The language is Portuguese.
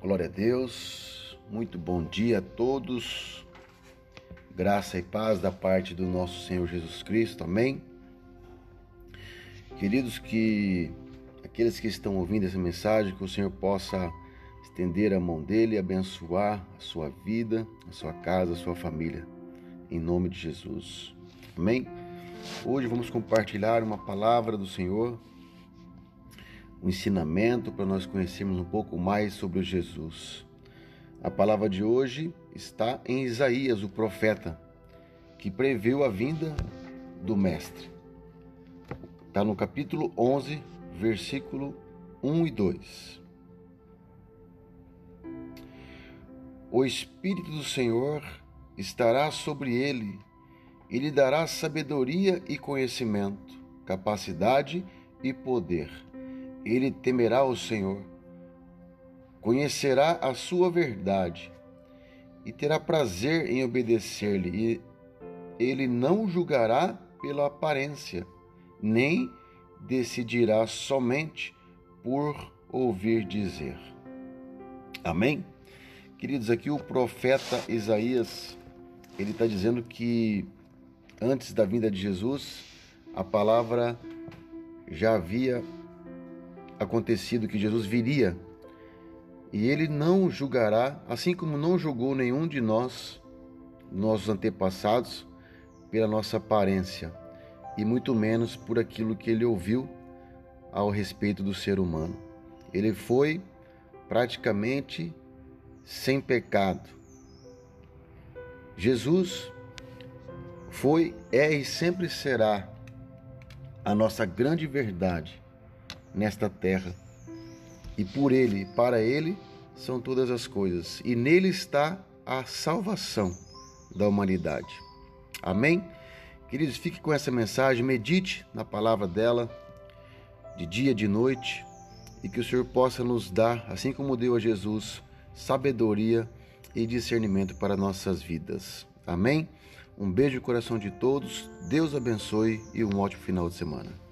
Glória a Deus, muito bom dia a todos, graça e paz da parte do nosso Senhor Jesus Cristo, amém? Queridos, que aqueles que estão ouvindo essa mensagem, que o Senhor possa estender a mão dele e abençoar a sua vida, a sua casa, a sua família, em nome de Jesus, amém? Hoje vamos compartilhar uma palavra do Senhor um ensinamento para nós conhecermos um pouco mais sobre Jesus. A palavra de hoje está em Isaías, o profeta, que previu a vinda do Mestre. Está no capítulo 11, versículo 1 e 2. O Espírito do Senhor estará sobre ele, e lhe dará sabedoria e conhecimento, capacidade e poder ele temerá o Senhor, conhecerá a sua verdade e terá prazer em obedecer-lhe, e ele não julgará pela aparência, nem decidirá somente por ouvir dizer. Amém? Queridos, aqui o profeta Isaías, ele está dizendo que antes da vinda de Jesus, a palavra já havia acontecido que Jesus viria e ele não julgará, assim como não julgou nenhum de nós, nossos antepassados, pela nossa aparência e muito menos por aquilo que ele ouviu ao respeito do ser humano. Ele foi praticamente sem pecado. Jesus foi, é e sempre será a nossa grande verdade nesta terra. E por ele, para ele, são todas as coisas. E nele está a salvação da humanidade. Amém? Queridos, fique com essa mensagem, medite na palavra dela, de dia, de noite, e que o Senhor possa nos dar, assim como deu a Jesus, sabedoria e discernimento para nossas vidas. Amém? Um beijo no coração de todos, Deus abençoe e um ótimo final de semana.